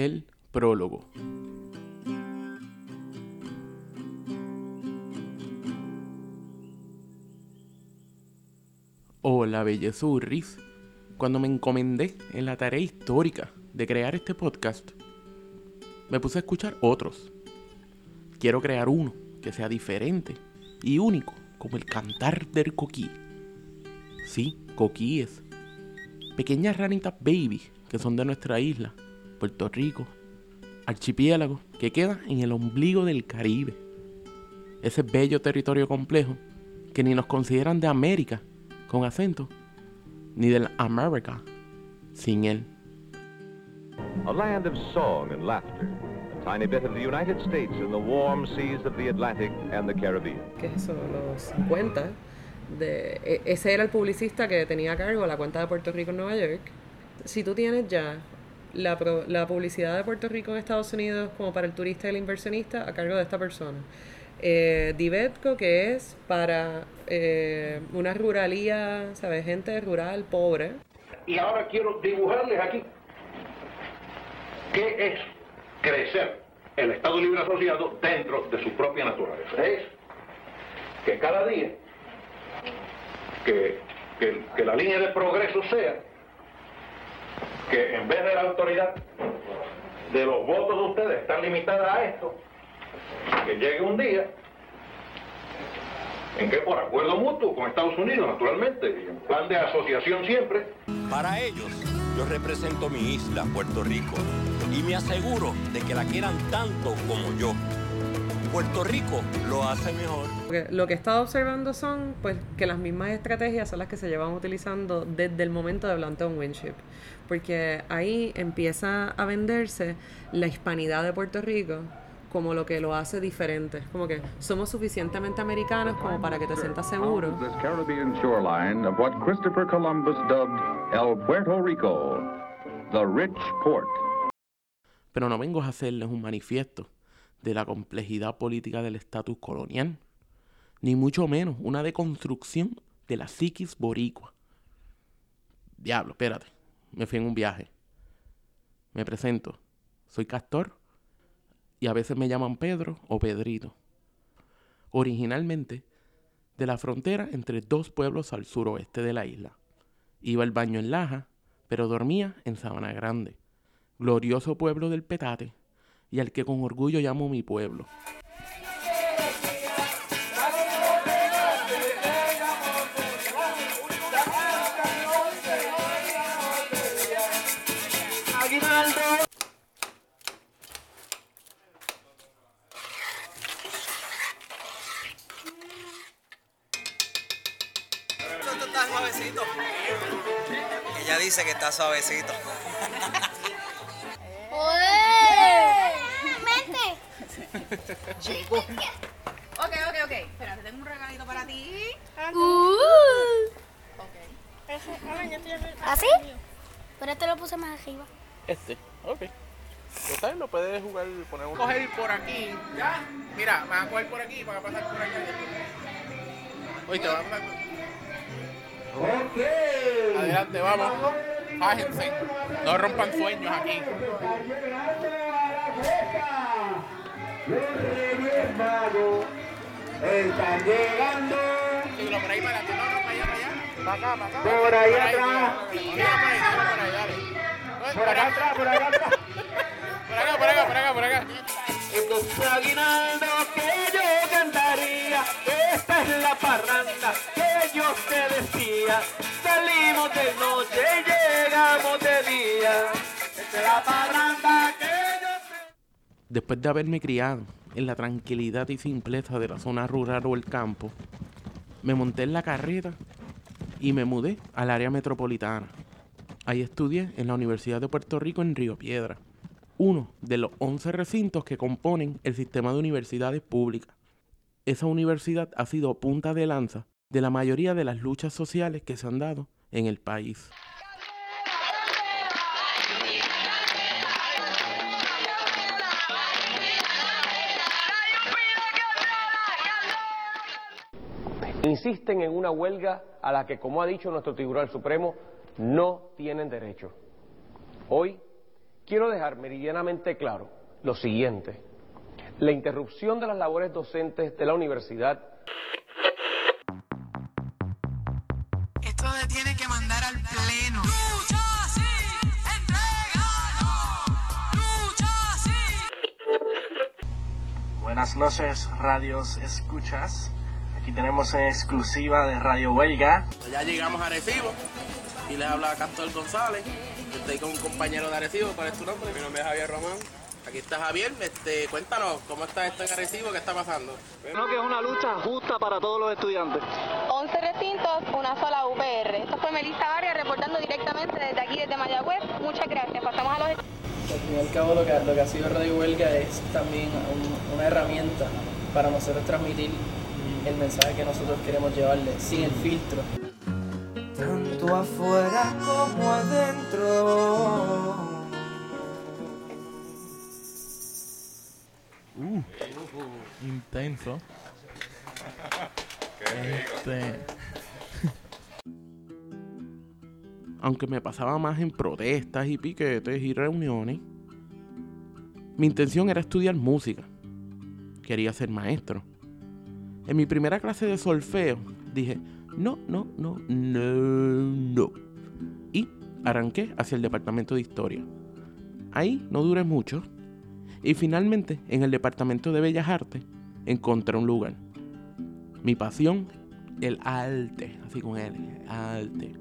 El prólogo. Hola, bellezurris. Cuando me encomendé en la tarea histórica de crear este podcast, me puse a escuchar otros. Quiero crear uno que sea diferente y único, como el cantar del coquí. Sí, coquíes. Pequeñas ranitas baby que son de nuestra isla, Puerto Rico, archipiélago que queda en el ombligo del Caribe. Ese bello territorio complejo que ni nos consideran de América con acento, ni del America sin él. A land of song and laughter. A tiny bit of the United States in the warm seas of the Atlantic and the Caribbean. ¿Qué es eso? Los 50. De, e- ese era el publicista que tenía a cargo la cuenta de Puerto Rico en Nueva York. Si tú tienes ya la, la publicidad de Puerto Rico en Estados Unidos como para el turista y el inversionista a cargo de esta persona. Eh, Divetco, que es para eh, una ruralía, ¿sabes? Gente rural, pobre. Y ahora quiero dibujarles aquí qué es crecer el Estado Libre Asociado dentro de su propia naturaleza. Es que cada día que- que la línea de progreso sea que en vez de la autoridad de los votos de ustedes estar limitada a esto, que llegue un día en que por acuerdo mutuo con Estados Unidos, naturalmente, y en plan de asociación siempre, Para ellos, yo represento mi isla, Puerto Rico, y me aseguro de que la quieran tanto como yo. Puerto Rico lo hace mejor. Lo que he estado observando son pues que las mismas estrategias son las que se llevan utilizando desde el momento de Blanton Winship. Porque ahí empieza a venderse la hispanidad de Puerto Rico como lo que lo hace diferente. Como que somos suficientemente americanos como para que te sientas seguro. This Caribbean shoreline of what Christopher Columbus dubbed El Puerto Rico, the rich port. Pero no vengo a hacerles un manifiesto de la complejidad política del estatus colonial, ni mucho menos una deconstrucción de la psiquis boricua. Diablo, espérate, me fui en un viaje. Me presento, soy Castor y a veces me llaman Pedro o Pedrito. Originalmente de la frontera entre dos pueblos al suroeste de la isla. Iba al baño en Laja, pero dormía en Sabana Grande glorioso pueblo del Petate, y al que con orgullo llamo mi pueblo. Ella dice que está suavecito. Ok, ok, ok. Espérate, tengo un regalito para ti. ¿Así? Pero este lo puse más arriba. Este, ok. ¿Sabes? Lo puedes jugar, poner un... coger por aquí, ya. Mira, me van a coger por aquí y van a pasar por allá. Oye, te van a pasar por Adelante, vamos. Bájense. No rompan sueños aquí. Están llegando. Por ahí para. Por ahí atrás. Por acá atrás, por acá atrás. Por acá, por acá, por acá, por acá. Esto es aguinaldo que yo cantaría. Esta es la parranda que yo te decía. Salimos de noche llegamos de día. Esta es la parranda Después de haberme criado en la tranquilidad y simpleza de la zona rural o el campo, me monté en la carreta y me mudé al área metropolitana. Ahí estudié en la Universidad de Puerto Rico en Río Piedra, uno de los 11 recintos que componen el sistema de universidades públicas. Esa universidad ha sido punta de lanza de la mayoría de las luchas sociales que se han dado en el país. Insisten en una huelga a la que, como ha dicho nuestro Tribunal Supremo, no tienen derecho. Hoy Quiero dejar meridianamente claro lo siguiente. La interrupción de las labores docentes de la universidad Esto se tiene que mandar al pleno. Buenas noches, radios escuchas. Aquí tenemos en exclusiva de Radio Huelga. Ya llegamos a Arecibo y les habla Castor González. Estoy con un compañero de Arecibo. ¿Cuál es tu nombre? Mi nombre es Javier Román. Aquí está Javier. Este, cuéntanos, ¿cómo está esto en Arecibo? ¿Qué está pasando? Creo que es una lucha justa para todos los estudiantes. 11 recintos, una sola UPR. Esto fue Melissa Arias reportando directamente desde aquí, desde Mayagüez. Muchas gracias. Pasamos a los... Al fin y al cabo lo que, lo que ha sido Radio Huelga es también un- una herramienta para nosotros transmitir el mensaje que nosotros queremos llevarle sin el filtro. tanto afuera como adentro. Uh, intenso. Este. Aunque me pasaba más en protestas y piquetes y reuniones, mi intención era estudiar música. Quería ser maestro. En mi primera clase de solfeo dije, no, no, no, no, no. Y arranqué hacia el departamento de historia. Ahí no duré mucho. Y finalmente, en el departamento de bellas artes, encontré un lugar. Mi pasión, el arte, así con él, arte.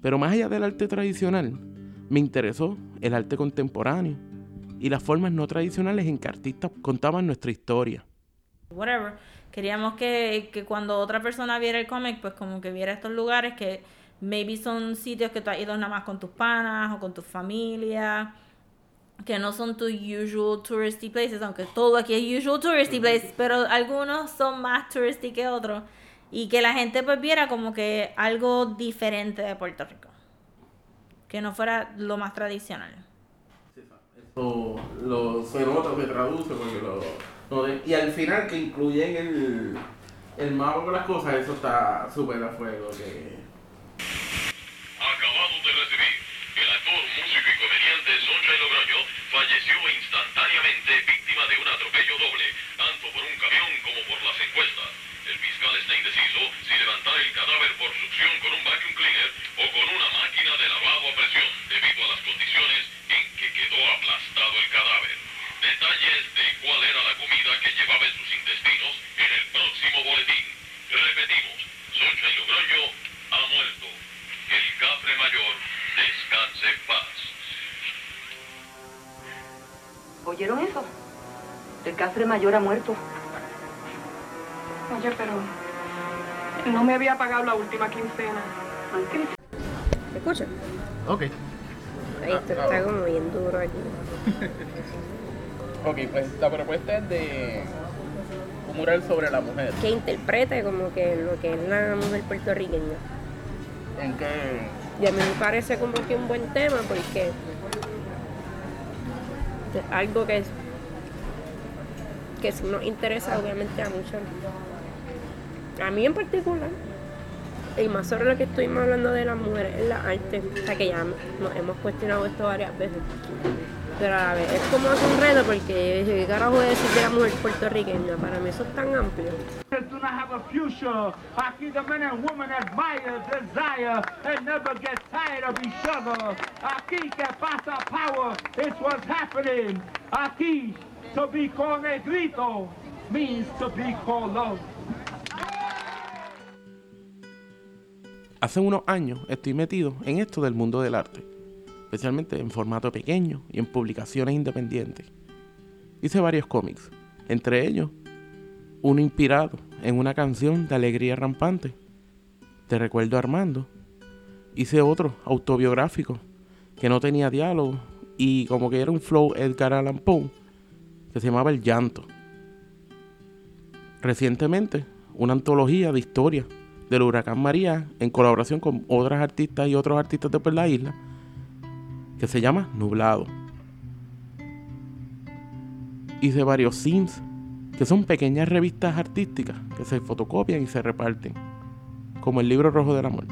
Pero más allá del arte tradicional, me interesó el arte contemporáneo y las formas no tradicionales en que artistas contaban nuestra historia. Whatever. Queríamos que, que cuando otra persona viera el cómic, pues como que viera estos lugares que maybe son sitios que tú has ido nada más con tus panas o con tu familia, que no son tus usual touristy places, aunque todo aquí es usual touristy places, pero algunos son más touristy que otros. Y que la gente pues viera como que algo diferente de Puerto Rico. Que no fuera lo más tradicional. Eso lo, se nota, se traduce porque lo, y al final que incluyen el, el mapa con las cosas, eso está súper a fuego. Que, Acabamos de recibir el actor, músico y comediante Sunshine Logroño falleció instantáneamente víctima de un atropello doble, tanto por un camión como por las encuestas. Mayor ha muerto. Oye, pero no me había pagado la última quincena. ¿Me escuchas? Ok. Ahí esto está como bien duro aquí. Ok, pues la propuesta es de un mural sobre la mujer. Que interprete como que lo que es la mujer puertorriqueña. ¿En qué? Y a mí me parece como que un buen tema porque es algo que es que sí nos interesa obviamente a muchos. A mí en particular. Y más sobre lo que estuvimos hablando de las mujeres en la arte. O que ya nos hemos cuestionado esto varias veces. Pero a vez es como un reto porque ¿qué carajo voy a decir de la mujer puertorriqueña? Para mí eso es tan amplio. Aquí que pasa power is what's happening. Aquí to be negrito means to be love. Hace unos años estoy metido en esto del mundo del arte, especialmente en formato pequeño y en publicaciones independientes. Hice varios cómics, entre ellos uno inspirado en una canción de Alegría Rampante, Te recuerdo Armando. Hice otro autobiográfico que no tenía diálogo y como que era un flow Edgar Allan Poe que se llamaba El Llanto. Recientemente, una antología de historia del huracán María en colaboración con otras artistas y otros artistas de por la isla que se llama Nublado. Hice varios scenes que son pequeñas revistas artísticas que se fotocopian y se reparten, como el libro rojo del amor,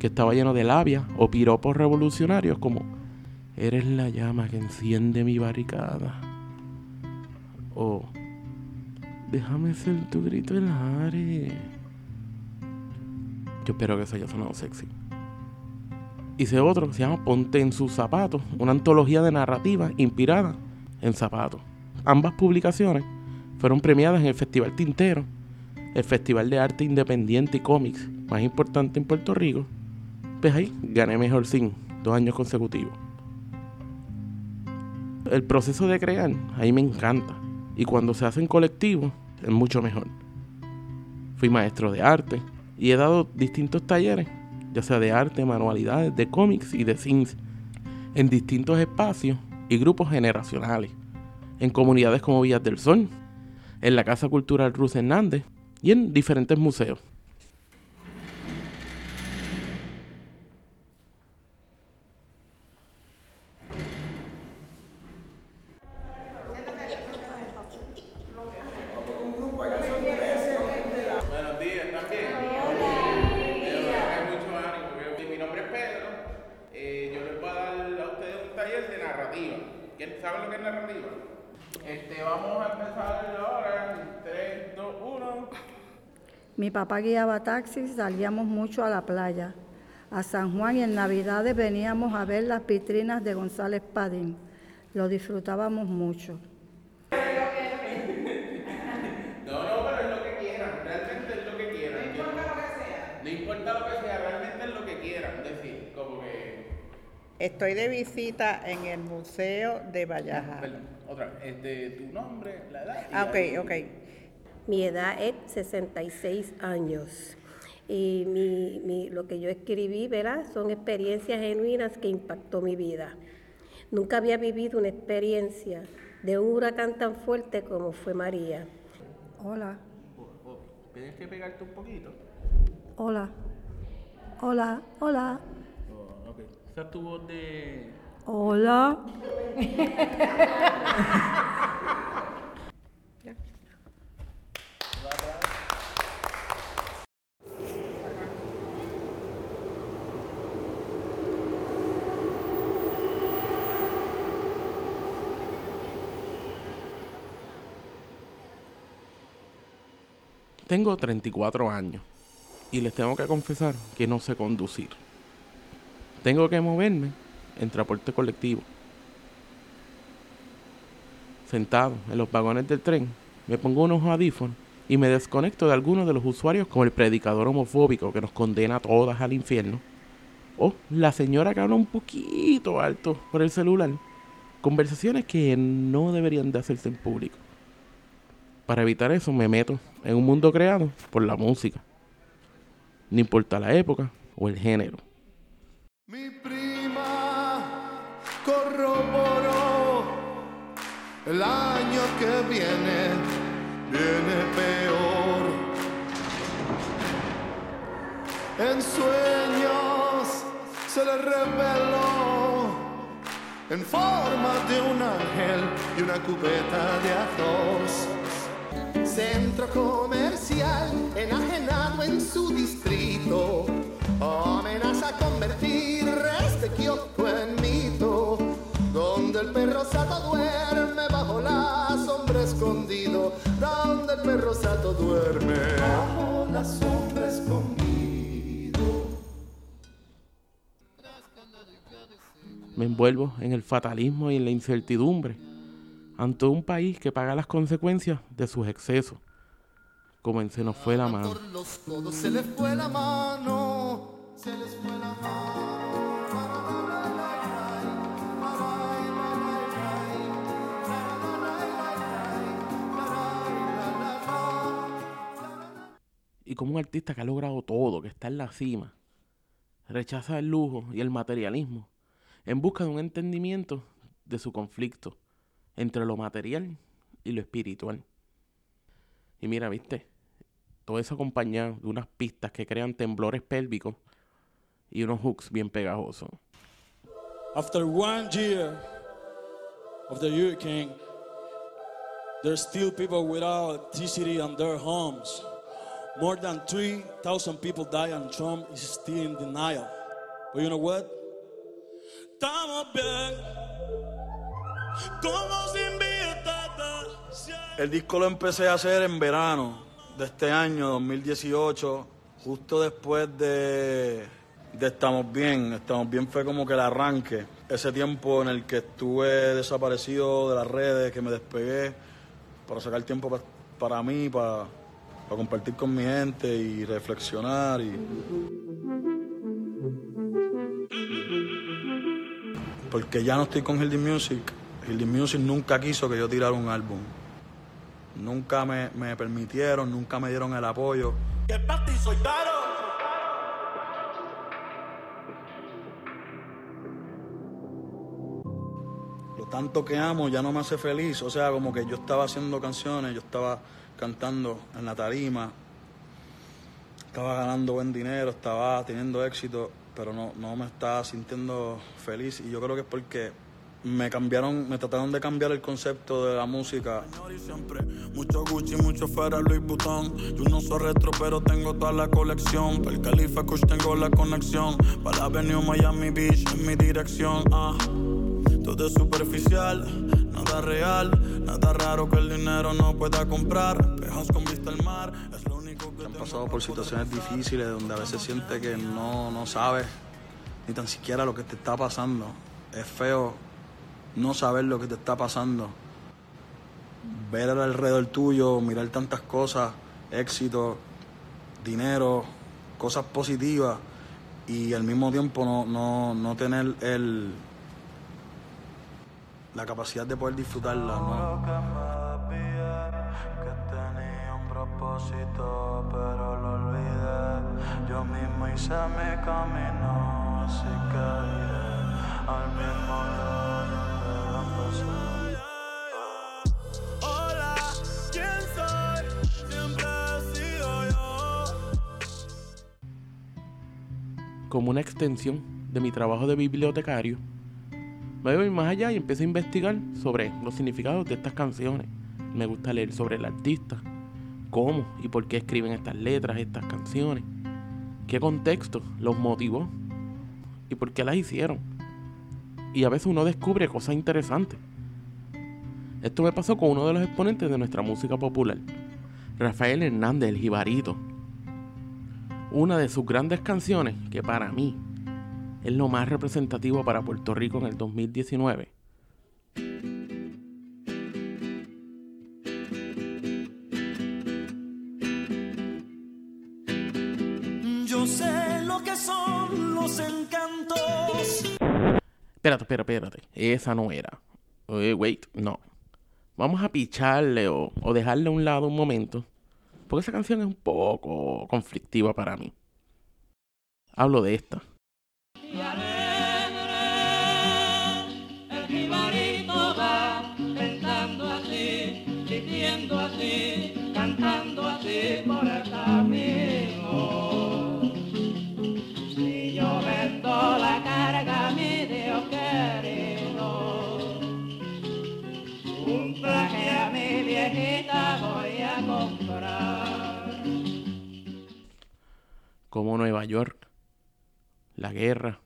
que estaba lleno de labia o piropos revolucionarios como Eres la llama que enciende mi barricada. O déjame ser tu grito en aire. Yo espero que eso haya sonado sexy. Hice otro que se llama Ponte en sus zapatos, una antología de narrativa inspirada en zapatos. Ambas publicaciones fueron premiadas en el Festival Tintero, el Festival de Arte Independiente y Cómics más importante en Puerto Rico. Pues ahí gané mejor sin dos años consecutivos. El proceso de crear, ahí me encanta. Y cuando se hace en colectivo, es mucho mejor. Fui maestro de arte y he dado distintos talleres, ya sea de arte, manualidades, de cómics y de cines, en distintos espacios y grupos generacionales, en comunidades como Villas del Sol, en la Casa Cultural Ruth Hernández y en diferentes museos. Buenos días, ¿están bien? Hay mucho ánimo. Yo- Mi nombre es Pedro. Eh, yo les voy a dar a ustedes un taller de narrativa. ¿Quién- ¿Saben lo que es narrativa? Este, vamos a empezar ahora. en 3, 2, 1. Mi papá guiaba taxis, salíamos mucho a la playa, a San Juan y en Navidades veníamos a ver las vitrinas de González Padín. Lo disfrutábamos mucho. No, no, pero es lo que quieran. Realmente es lo que quieran. No importa lo que sea. No importa lo que sea, realmente es lo que quieran. decir, como que. Estoy de visita en el Museo de Valleja. Perdón, otra. Este, tu nombre, la edad. Ah, ok, ok. Mi edad es 66 años. Y mi, mi- lo que yo escribí, ¿verdad? Son experiencias genuinas que impactó mi vida. Nunca había vivido una experiencia de un huracán tan fuerte como fue María. Hola, Tienes que pegarte un poquito. hola, hola, hola, Oh, ok. Esa es tu voz de. hola. Tengo 34 años y les tengo que confesar que no sé conducir. Tengo que moverme en transporte colectivo. Sentado en los vagones del tren, me pongo unos audífonos y me desconecto de algunos de los usuarios como el predicador homofóbico que nos condena a todas al infierno. O la señora que habla un poquito alto por el celular. Conversaciones que no deberían de hacerse en público. Para evitar eso me meto en un mundo creado por la música. No importa la época o el género. corroboró el año que viene, viene peor. En sueños se le reveló en forma de un ángel y una cubeta de arroz. Centro comercial enajenado en su distrito. Amenaza convertir este kiosco en mito donde el perro sato duerme bajo la sombra escondido. Donde el perro sato duerme bajo la sombra escondido. Me envuelvo en el fatalismo y en la incertidumbre ante un país que paga las consecuencias de sus excesos, como en se nos fue la mano. se les fue la mano se les fue la Y como un artista que ha logrado todo, que está en la cima, rechaza el lujo y el materialismo en busca de un entendimiento de su conflicto entre lo material y lo espiritual. Y mira, viste, todo eso acompañado de unas pistas que crean temblores pélvicos y unos hooks bien pegajosos. After one year of the hurricane, there's still people without electricity in their homes. More than 3,000 people died, and Trump is still in denial. But you know what? Estamos bien. El disco lo empecé a hacer en verano de este año, 2018, justo después de, de Estamos Bien. Estamos Bien fue como que el arranque. Ese tiempo en el que estuve desaparecido de las redes, que me despegué para sacar tiempo pa- para mí, para, para compartir con mi gente y reflexionar. Y... Porque ya no estoy con Hildy Music. Hildy Music nunca quiso que yo tirara un álbum. Nunca me, me permitieron, nunca me dieron el apoyo. Que para ti soy caro. Lo tanto que amo ya no me hace feliz. O sea, como que yo estaba haciendo canciones, yo estaba cantando en la tarima, estaba ganando buen dinero, estaba teniendo éxito, pero no, no me estaba sintiendo feliz. Y yo creo que es porque me cambiaron, me trataron de cambiar el concepto de la música. Mucho Gucci, mucho Ferrari, Louis Vuitton. Yo no soy retro, pero tengo toda la colección. Para el Califa Kush tengo la conexión. Para la Avenue Miami Beach en mi dirección. Ah. Todo es superficial, nada real. Nada raro que el dinero no pueda comprar. Pejos con vista al mar, es lo único que. Han pasado por situaciones difíciles donde a veces siente que no, no sabes ni tan siquiera lo que te está pasando. Es feo no saber lo que te está pasando. Ver alrededor tuyo, mirar tantas cosas, éxito, dinero, cosas positivas y al mismo tiempo no, no, no tener el, la capacidad de poder disfrutarla. ¿no? Pero lo olvidé. Yo mismo hice mi camino, así que al mismo como una extensión de mi trabajo de bibliotecario, me voy más allá y empiezo a investigar sobre los significados de estas canciones. Me gusta leer sobre el artista, cómo y por qué escriben estas letras, estas canciones, qué contexto los motivó y por qué las hicieron. Y a veces uno descubre cosas interesantes. Esto me pasó con uno de los exponentes de nuestra música popular, Rafael Hernández, el Jibarito. Una de sus grandes canciones, que para mí es lo más representativo para Puerto Rico en el 2019. Yo sé lo que son los encantos. Espérate, espérate, espérate. Esa no era. Eh, wait, no. Vamos a picharle o, o dejarle a un lado un momento. Porque esa canción es un poco conflictiva para mí. Hablo de esta. Como Nueva York, la guerra,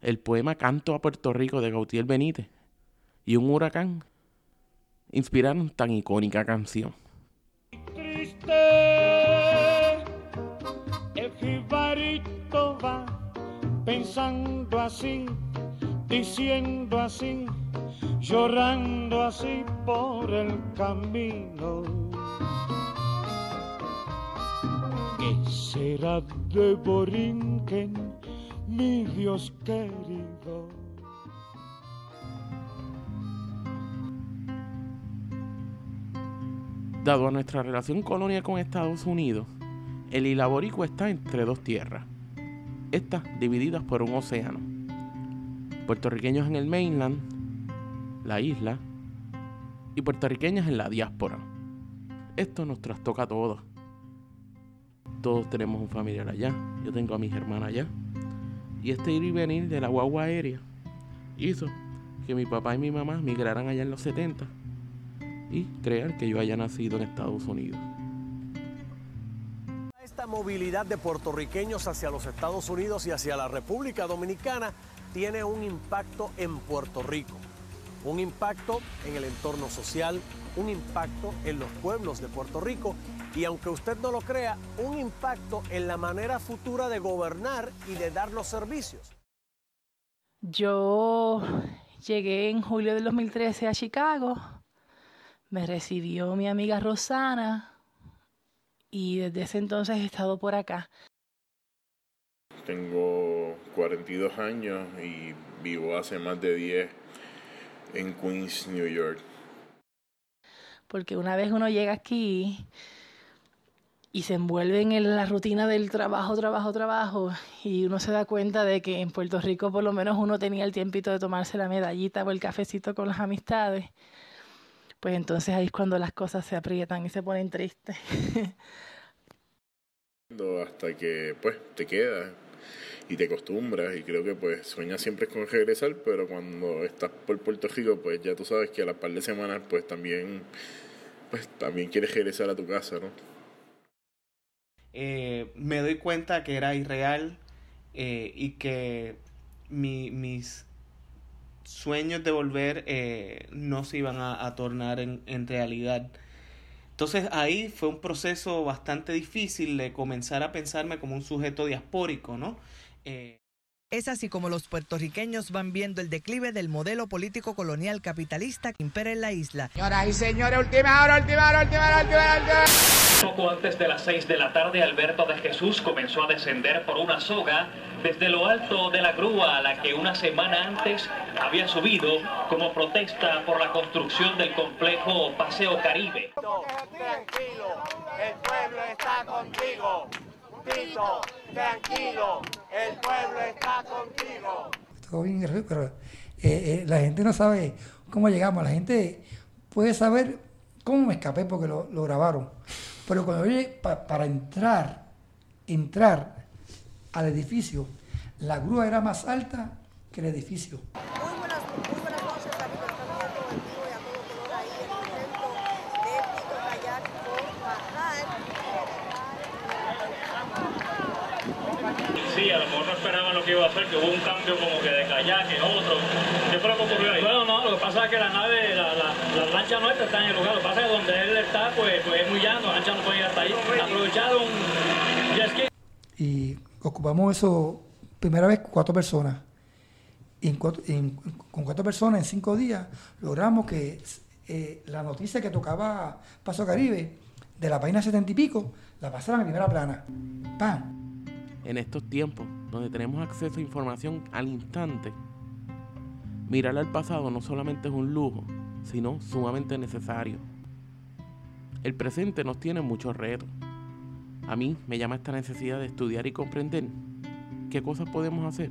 el poema Canto a Puerto Rico de Gautier Benítez y un huracán inspiraron tan icónica canción. triste. El jibarito va pensando así, diciendo así, llorando así por el camino. ¿Qué será de Borinquen, mi Dios querido? Dado a nuestra relación colonia con Estados Unidos, el Isla Boricua está entre dos tierras, estas divididas por un océano. Puertorriqueños en el mainland, la isla, y puertorriqueños en la diáspora. Esto nos trastoca a todos. Todos tenemos un familiar allá, yo tengo a mis hermanas allá. Y este ir y venir de la guagua aérea hizo que mi papá y mi mamá migraran allá en los 70 y creer que yo haya nacido en Estados Unidos. Esta movilidad de puertorriqueños hacia los Estados Unidos y hacia la República Dominicana tiene un impacto en Puerto Rico, un impacto en el entorno social, un impacto en los pueblos de Puerto Rico y aunque usted no lo crea, un impacto en la manera futura de gobernar y de dar los servicios. Yo llegué en julio del 2013 a Chicago, me recibió mi amiga Rosana y desde ese entonces he estado por acá. Tengo 42 años y vivo hace más de 10 en Queens, New York. Porque una vez uno llega aquí y se envuelve en la rutina del trabajo, trabajo, trabajo, y uno se da cuenta de que en Puerto Rico por lo menos uno tenía el tiempito de tomarse la medallita o el cafecito con las amistades, pues entonces ahí es cuando las cosas se aprietan y se ponen tristes. Hasta que pues te quedas y te acostumbras y creo que pues sueñas siempre con regresar, pero cuando estás por Puerto Rico pues ya tú sabes que a las par de semanas pues también pues también quieres regresar a tu casa, ¿no? Eh, me doy cuenta que era irreal eh, y que mi, mis sueños de volver eh, no se iban a, tornar en, en, realidad. Entonces ahí fue un proceso bastante difícil de comenzar a pensarme como un sujeto diaspórico, ¿no? Es así como los puertorriqueños van viendo el declive del modelo político colonial capitalista que impera en la isla. Señoras y señores, última hora, última hora, última hora, última hora. Última hora. Poco antes de las 6 de la tarde, Alberto de Jesús comenzó a descender por una soga desde lo alto de la grúa a la que una semana antes había subido como protesta por la construcción del complejo Paseo Caribe. Tranquilo, el pueblo está contigo. Tito, tranquilo, el pueblo está contigo. Todo bien, pero eh, eh, la gente no sabe cómo llegamos. La gente puede saber cómo me escapé porque lo, lo grabaron. Pero cuando yo pa, para entrar, entrar al edificio, la grúa era más alta que el edificio. Muy buenas, muy buenas noches, amigos. Estamos a todo el vivo y a todo color ahí en el centro de Pico Kayak por Sí, a lo mejor no esperaban lo que iba a hacer, que hubo un cambio como que de kayak en otro. ¿Qué fue lo que ocurrió ahí? Bueno, no, lo que pasa es que la nave, la, la, la lancha nuestra está en el lugar. Lo que pasa es que donde él está, pues, pues es muy llano, la lancha no puede ir hasta ahí. Aprovecharon jet ski. Y ocupamos eso, primera vez, cuatro personas. Y en cuatro, en, con cuatro personas, en cinco días, logramos que eh, la noticia que tocaba Paso Caribe, de la página setenta y pico, la pasaran a primera plana. ¡Pam! En estos tiempos, donde tenemos acceso a información al instante, mirar al pasado no solamente es un lujo, sino sumamente necesario. El presente nos tiene muchos retos. A mí me llama esta necesidad de estudiar y comprender qué cosas podemos hacer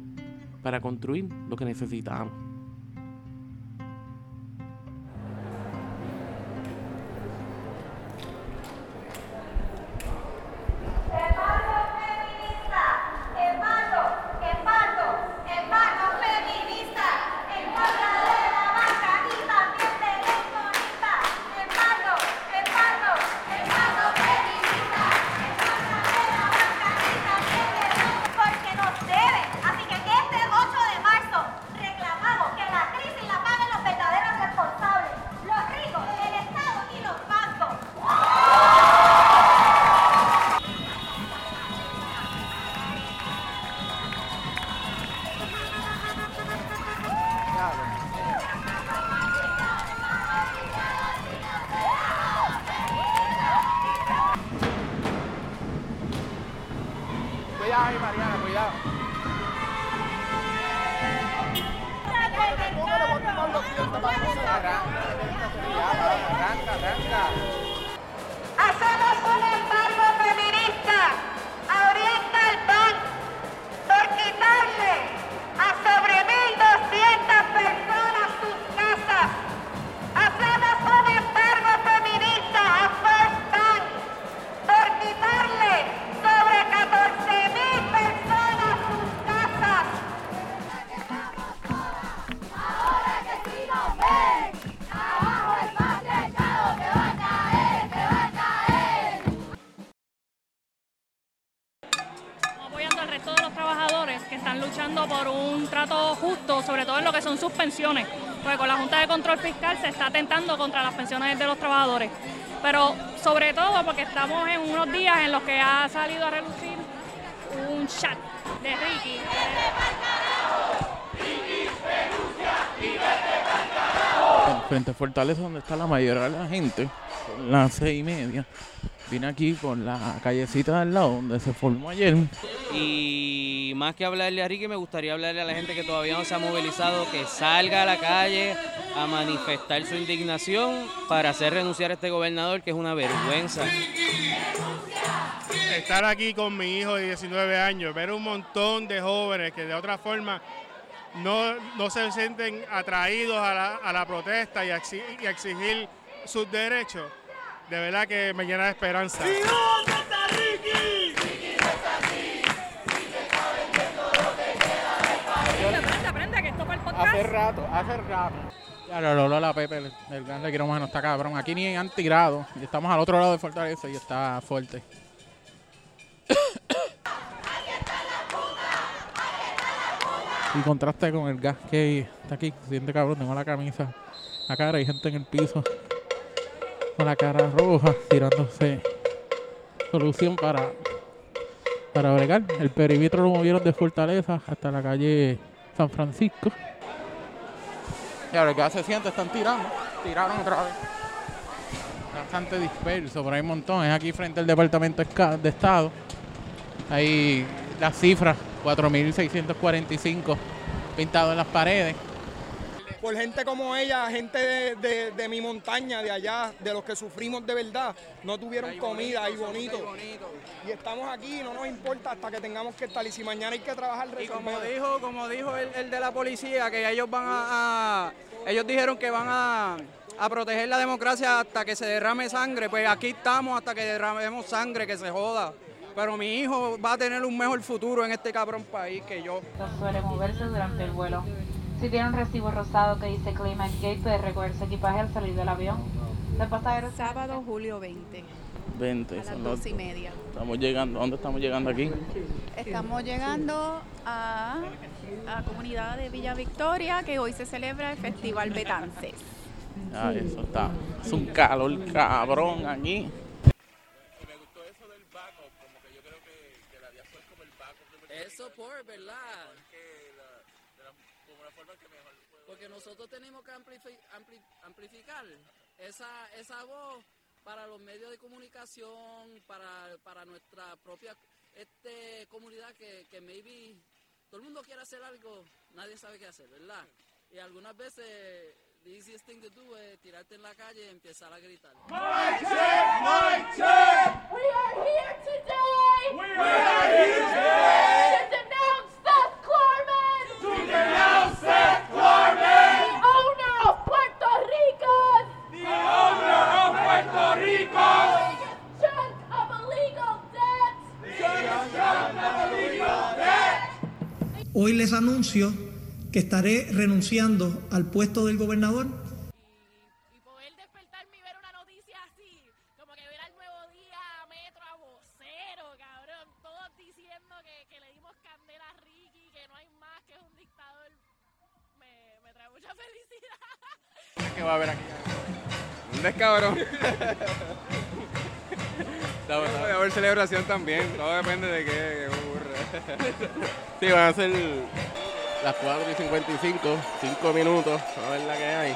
para construir lo que necesitamos. Pensiones, porque con la Junta de Control Fiscal se está atentando contra las pensiones de los trabajadores. Pero sobre todo porque estamos en unos días en los que ha salido a relucir un chat de Ricky. Frente a Fortaleza, donde está la mayoría de la gente, son las seis y media. Vine aquí por la callecita de al lado, donde se formó ayer. Y más que hablarle a Ricky, me gustaría hablarle a la gente que todavía no se ha movilizado, que salga a la calle a manifestar su indignación para hacer renunciar a este gobernador, que es una vergüenza. estar aquí con mi hijo de 19 años, ver un montón de jóvenes que de otra forma no, no se sienten atraídos a la, a la protesta y a, exi- y a exigir sus derechos, de verdad que me llena de esperanza. Aprende, Hace rato, hace rato. Ya lo logró la Pepe, el, el grande quirómano está cabrón. Aquí ni en antigrado. Y estamos al otro lado de Fortaleza y está fuerte. y contraste con el gas que está aquí. Siente cabrón, tengo la camisa, la cara, hay gente en el piso con la cara roja, tirándose solución para, para bregar. El perímetro lo movieron de Fortaleza hasta la calle San Francisco. Y ahora gas se siente, están tirando. Tiraron otra vez. Bastante disperso, pero hay un montón. Es aquí frente al Departamento de Estado. Hay las cifras, 4.645 pintados en las paredes. Por gente como ella, gente de, de- de mi montaña, de allá, de los que sufrimos de verdad, no tuvieron comida y bonito. Y estamos aquí, no nos importa hasta que tengamos que estar. Y si mañana hay que trabajar, Y como dijo, como dijo el, el de la policía, que ellos van a, a- ellos dijeron que van a, a proteger la democracia hasta que se derrame sangre, pues aquí estamos hasta que derramemos sangre, que se joda. Pero mi hijo va a tener un mejor futuro en este cabrón país que yo. suele moverse durante el vuelo. Si tiene un recibo rosado que dice Climate Gate, puede recoger su equipaje al salir del avión. Los pasajeros... Sábado, julio 20, 20, a las son los- dos y media. Estamos llegando. ¿Dónde estamos llegando aquí? Estamos llegando a, a la comunidad de Villa Victoria, que hoy se celebra el Festival Betances. Ah, eso está. Es un calor cabrón aquí. Eso por, ¿verdad? Porque nosotros tenemos que amplifi- ampli- amplificar esa, esa voz para los medios de comunicación, para, para nuestra propia este, comunidad que, que maybe todo el mundo quiere hacer algo, nadie sabe qué hacer, ¿verdad? Y algunas veces the easiest thing to do es tirarte en la calle y empezar a gritar. We are here today. We are here today. To denounce Seth Klarman. To denounce Seth Klarman. The owner of Puerto Rico. The owner of Puerto Rico. Chunk of illegal debt. Chunk of illegal debt. Hoy les anuncio que estaré renunciando al puesto del gobernador Como que ver al nuevo día, a Metro, a vocero, cabrón. Todos diciendo que, que le dimos candela a Ricky, que no hay más, que es un dictador. Me, me trae mucha felicidad. ¿Qué va a haber aquí? Un descabrón. Celebración también, todo depende de qué. Sí, van a ser las 4 y 55, 5 minutos. A ver la que hay.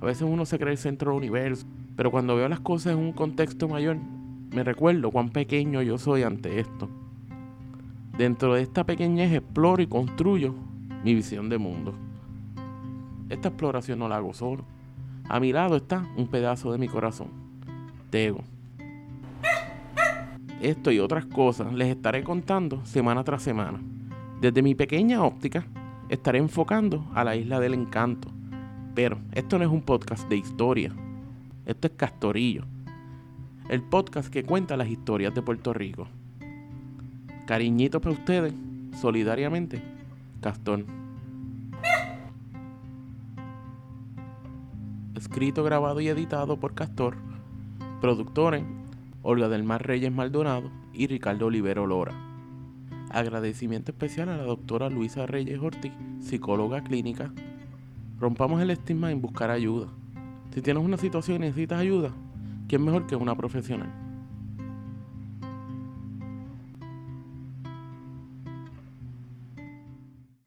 A veces uno se cree el centro del universo, pero cuando veo las cosas en un contexto mayor, me recuerdo cuán pequeño yo soy ante esto. Dentro de esta pequeñez exploro y construyo mi visión de mundo. Esta exploración no la hago solo. A mi lado está un pedazo de mi corazón, Tego. Esto y otras cosas les estaré contando semana tras semana. Desde mi pequeña óptica estaré enfocando a la isla del encanto. Pero esto no es un podcast de historia. Esto es Castorillo. El podcast que cuenta las historias de Puerto Rico. Cariñito para ustedes, solidariamente, Castor. Escrito, grabado y editado por Castor Productores, Olga del Mar Reyes Maldonado y Ricardo Olivero Lora. Agradecimiento especial a la doctora Luisa Reyes Ortiz, psicóloga clínica. Rompamos el estigma en buscar ayuda. Si tienes una situación y necesitas ayuda, ¿quién mejor que una profesional?